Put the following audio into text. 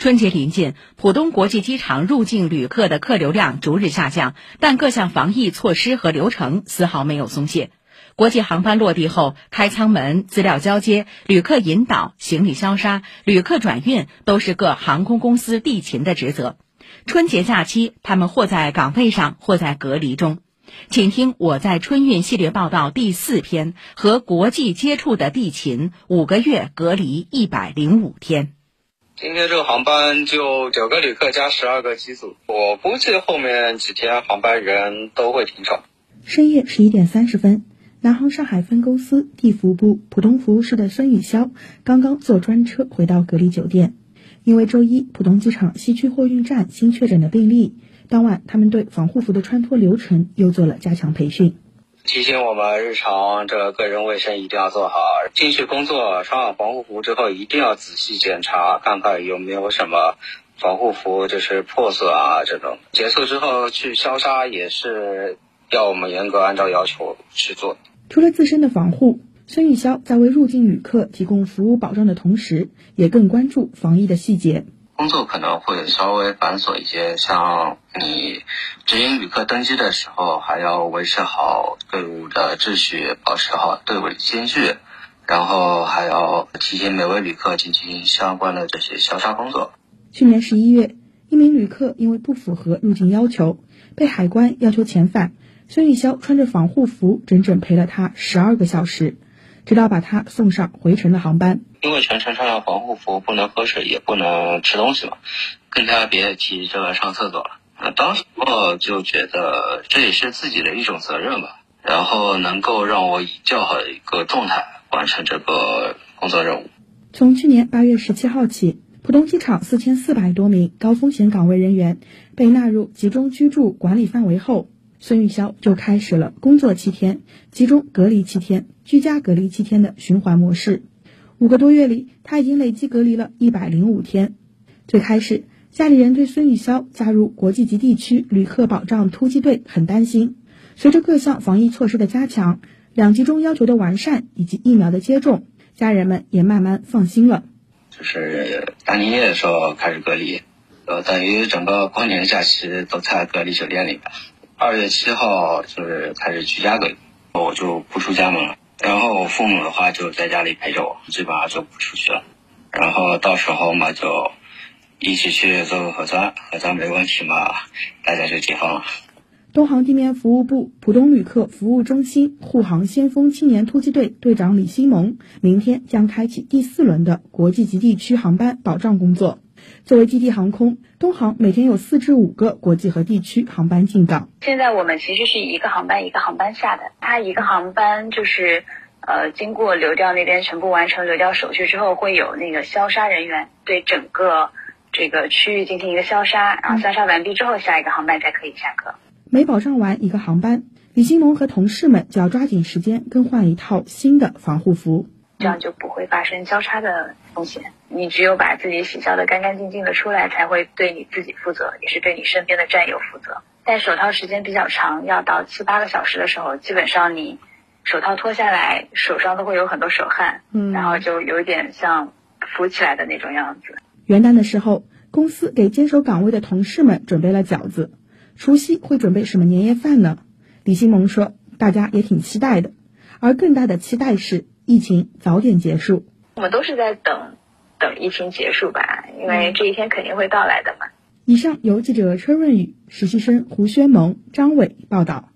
春节临近，浦东国际机场入境旅客的客流量逐日下降，但各项防疫措施和流程丝毫没有松懈。国际航班落地后，开舱门、资料交接、旅客引导、行李消杀、旅客转运，都是各航空公司地勤的职责。春节假期，他们或在岗位上，或在隔离中。请听我在春运系列报道第四篇：和国际接触的地勤，五个月隔离一百零五天。今天这个航班就九个旅客加十二个机组，我估计后面几天航班人都会挺少。深夜十一点三十分，南航上海分公司地服部浦东服务室的孙雨潇刚刚坐专车回到隔离酒店，因为周一浦东机场西区货运站新确诊的病例，当晚他们对防护服的穿脱流程又做了加强培训。提醒我们日常这个个人卫生一定要做好。进去工作穿好防护服之后，一定要仔细检查，看看有没有什么防护服就是破损啊这种。结束之后去消杀也是要我们严格按照要求去做。除了自身的防护，孙玉潇在为入境旅客提供服务保障的同时，也更关注防疫的细节。工作可能会稍微繁琐一些，像你执行旅客登机的时候，还要维持好队伍的秩序，保持好队伍的间距，然后还要提醒每位旅客进行相关的这些消杀工作。去年十一月，一名旅客因为不符合入境要求，被海关要求遣返，孙玉潇穿着防护服，整整陪了他十二个小时。直到把他送上回程的航班。因为全程穿上防护服，不能喝水，也不能吃东西嘛，更加别提这个上厕所了。啊，当时我就觉得这也是自己的一种责任吧，然后能够让我以较好的一个状态完成这个工作任务。从去年八月十七号起，浦东机场四千四百多名高风险岗位人员被纳入集中居住管理范围后。孙玉潇就开始了工作七天、集中隔离七天、居家隔离七天的循环模式。五个多月里，他已经累计隔离了一百零五天。最开始，家里人对孙玉潇加入国际级地区旅客保障突击队很担心。随着各项防疫措施的加强、两集中要求的完善以及疫苗的接种，家人们也慢慢放心了。就是大年夜的时候开始隔离，呃，等于整个过年假期都在隔离酒店里面。二月七号就是开始居家隔离，我就不出家门了。然后我父母的话就在家里陪着我，基本上就不出去了。然后到时候嘛，就一起去做个核酸，核酸没问题嘛，大家就解放了。东航地面服务部浦东旅客服务中心护航先锋青年突击队队长李新萌，明天将开启第四轮的国际及地区航班保障工作。作为基地航空，东航每天有四至五个国际和地区航班进港。现在我们其实是一个航班一个航班下的，它一个航班就是，呃，经过流调那边全部完成流调手续之后，会有那个消杀人员对整个这个区域进行一个消杀，然后消杀完毕之后，下一个航班才可以下课。每保障完一个航班，李新龙和同事们就要抓紧时间更换一套新的防护服。这样就不会发生交叉的风险。你只有把自己洗消的干干净净的出来，才会对你自己负责，也是对你身边的战友负责。戴手套时间比较长，要到七八个小时的时候，基本上你手套脱下来，手上都会有很多手汗，嗯，然后就有点像浮起来的那种样子。元旦的时候，公司给坚守岗位的同事们准备了饺子。除夕会准备什么年夜饭呢？李新萌说，大家也挺期待的，而更大的期待是。疫情早点结束，我们都是在等，等疫情结束吧，因为这一天肯定会到来的嘛。以上由记者车润宇、实习生胡轩萌、张伟报道。